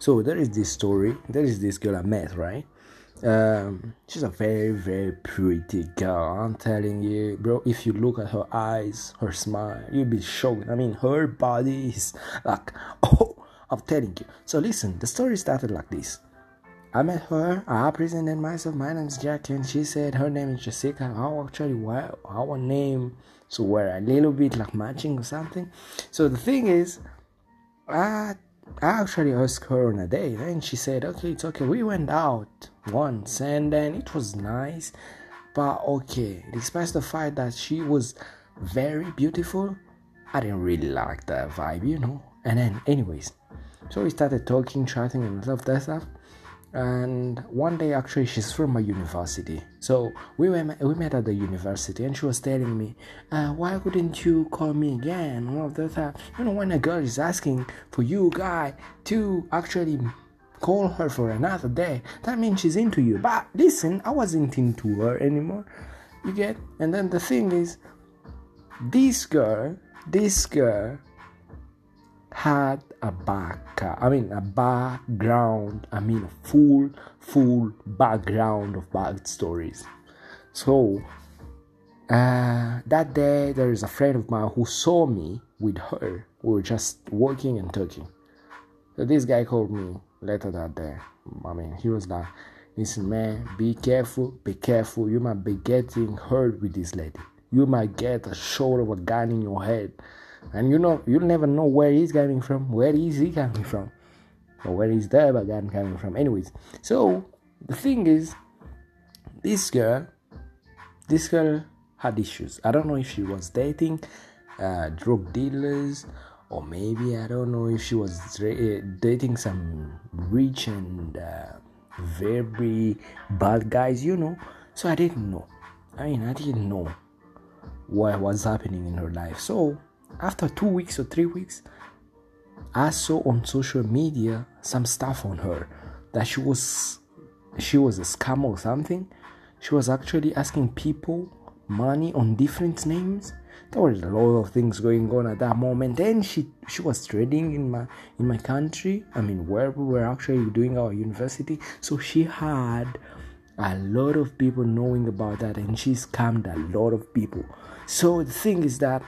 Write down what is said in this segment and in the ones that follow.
So there is this story. There is this girl I met, right? Um, she's a very, very pretty girl. I'm telling you, bro. If you look at her eyes, her smile, you'll be shocked. I mean, her body is like, oh, I'm telling you. So listen, the story started like this. I met her. I presented myself. My name is Jack, and she said her name is Jessica. How actually, well, our name so we're a little bit like matching or something. So the thing is, I I actually asked her on a date, and she said, "Okay, it's okay." We went out once, and then it was nice, but okay. Despite the fact that she was very beautiful, I didn't really like the vibe, you know. And then, anyways, so we started talking, chatting, and stuff that stuff and one day actually she's from my university. So we went we met at the university and she was telling me uh, why wouldn't you call me again? All of that you know when a girl is asking for you guy to actually call her for another day that means she's into you. But listen i wasn't into her anymore. You get? And then the thing is this girl this girl had a back i mean a background i mean a full full background of bad stories. So uh, that day there is a friend of mine who saw me with her. We were just walking and talking. So this guy called me later that day. I mean he was like listen man be careful be careful. You might be getting hurt with this lady. You might get a shot of a gun in your head and you know you'll never know where he's coming from where is he coming from or where is the guy coming from. Anyways so the thing is this girl this girl had issues. I don't know if she was dating uh, drug dealers or maybe i don't know if she was dating some rich and uh, very bad guys you know. So i didn't know. I mean i didn't know what was happening in her life. So after two weeks or three weeks, I saw on social media some stuff on her that she was she was a scam or something. She was actually asking people money on different names. There were a lot of things going on at that moment. Then she she was trading in my in my country. I mean where we were actually doing our university. So she had a lot of people knowing about that and she scammed a lot of people. So the thing is that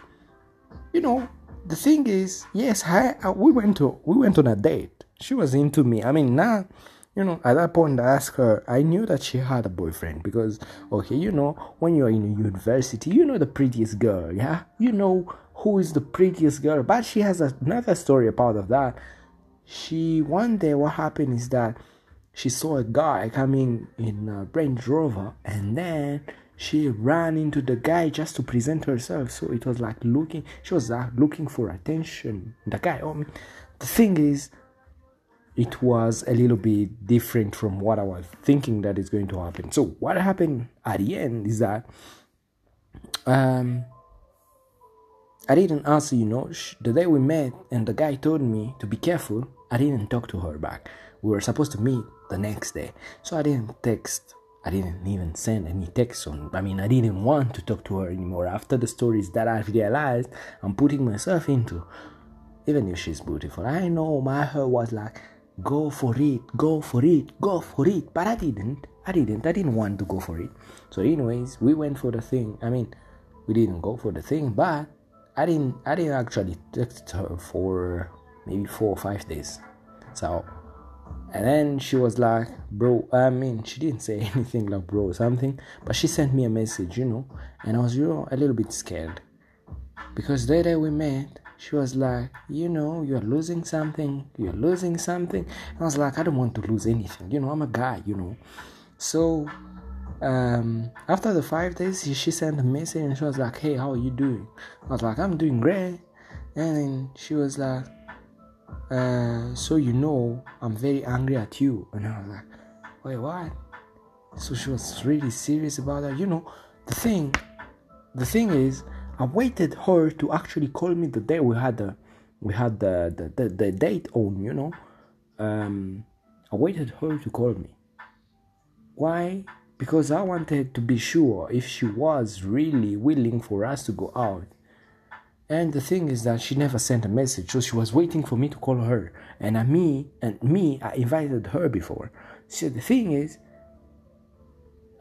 you know, the thing is, yes, I, I, we went to we went on a date. She was into me. I mean, now, you know, at that point, I asked her. I knew that she had a boyfriend because, okay, you know, when you're in a university, you know the prettiest girl, yeah, you know who is the prettiest girl. But she has another story about of that. She one day, what happened is that she saw a guy coming in a uh, Range Rover, and then she ran into the guy just to present herself. So it was like looking she was like looking for attention. The guy oh, the thing is it was a little bit different from what i was thinking that is going to happen. So what happened at the end is that um i didn't answer you know the day we met and the guy told me to be careful i didn't talk to her back. We were supposed to meet the next day. So i didn't text I didn't even send any text on. I mean, I didn't want to talk to her anymore after the stories that I've realized I'm putting myself into. Even if she's beautiful, I know my heart was like, go for it, go for it, go for it. But I didn't. I didn't. I didn't want to go for it. So, anyways, we went for the thing. I mean, we didn't go for the thing, but I didn't. I didn't actually text her for maybe four or five days. So and then she was like, bro, I mean, she didn't say anything like bro or something, but she sent me a message, you know, and I was, you know, a little bit scared. Because the day we met, she was like, you know, you're losing something, you're losing something. And I was like, I don't want to lose anything, you know, I'm a guy, you know. So, um, after the five days, she sent a message and she was like, hey, how are you doing? I was like, I'm doing great. And then she was like, uh, so you know I'm very angry at you. And I was like, wait, what? So she was really serious about that. You know, the thing, the thing is, I waited her to actually call me the day we had the, we had the the, the, the date on. You know, um, I waited her to call me. Why? Because I wanted to be sure if she was really willing for us to go out And the thing is that she never sent a message, so she was waiting for me to call her. And I, me and me, I invited her before. So the thing is,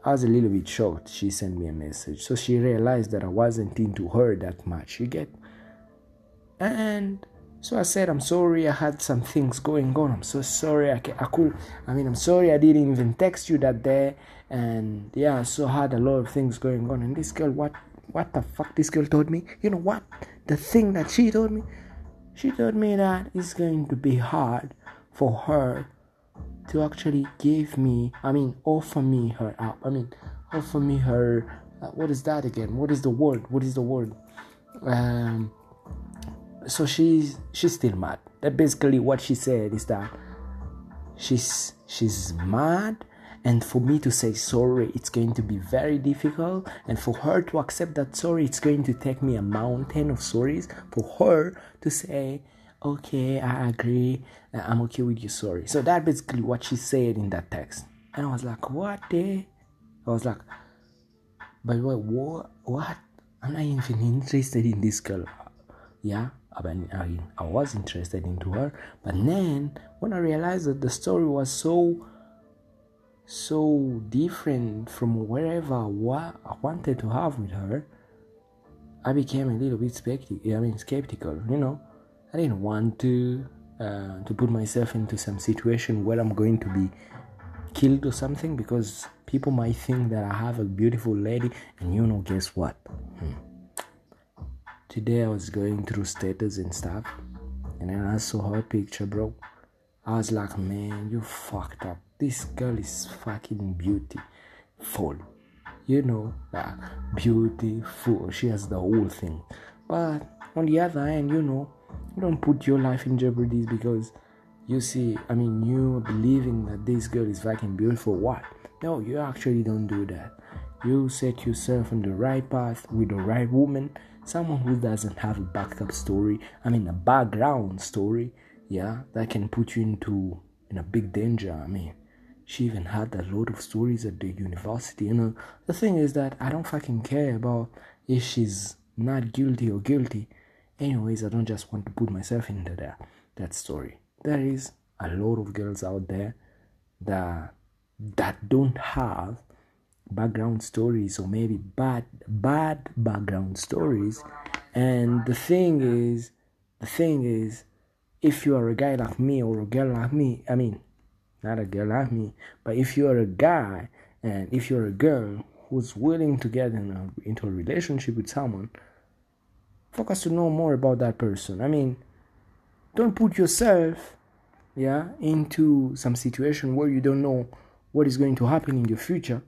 I was a little bit shocked. She sent me a message, so she realized that I wasn't into her that much. You get? And so I said, I'm sorry, I had some things going on. I'm so sorry. I, I could, I mean, I'm sorry I didn't even text you that day. And yeah, so I had a lot of things going on. And this girl, what, what the fuck this girl told me? You know what? The thing that she told me? She told me that it's going to be hard for her to actually give me, I mean, offer me her up. I mean, offer me her, uh, what is that again? What is the word? What is the word? Um, so she's she's still mad. That basically what she said is that she's she's mad and for me to say sorry it's going to be very difficult. And for her to accept that sorry it's going to take me a mountain of stories for her to say okay i agree uh, i'm okay with you sorry. So that basically what she said in that text. And i was like what i was like but what what what? I'm not even interested in this girl. Yeah I was interested into her. But then when i realized that the story was so so different from wherever I, wa- I wanted to have with her i became a little bit skeptical i mean skeptical you know i didn't want to uh, to put myself into some situation where i'm going to be killed or something because people might think that i have a beautiful lady and you know guess what hmm Today I was going through status and stuff, and then I saw her picture, bro. I was like, man, you fucked up. This girl is fucking beautiful. You know, like beautiful. She has the whole thing. But on the other hand, you know, you don't put your life in jeopardy because you see, I mean, you believing that this girl is fucking beautiful. What? No, you actually don't do that. You set yourself on the right path with the right woman someone who doesn't have a backup story i mean a background story yeah that can put you into in a big danger i mean she even had a lot of stories at the university you know. The thing is that i don't fucking care about if she's not guilty or guilty. Anyways i don't just want to put myself into that that story. There is a lot of girls out there that that don't have background stories or maybe bad bad background stories. And the thing is the thing is if you are a guy like me or a girl like me i mean not a girl like me. But if you're a guy and if you're a girl who's willing to get in a, into a relationship with someone focus to know more about that person. I mean don't put yourself yeah into some situation where you don't know what is going to happen in your future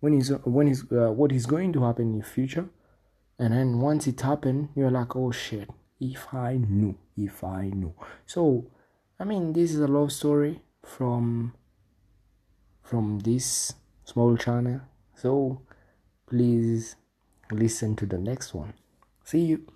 when is when is uh, what is going to happen in the future. And then once it happened you're like oh shit. If i knew if i knew. So i mean this is a love story from from this small channel. So please listen to the next one. See you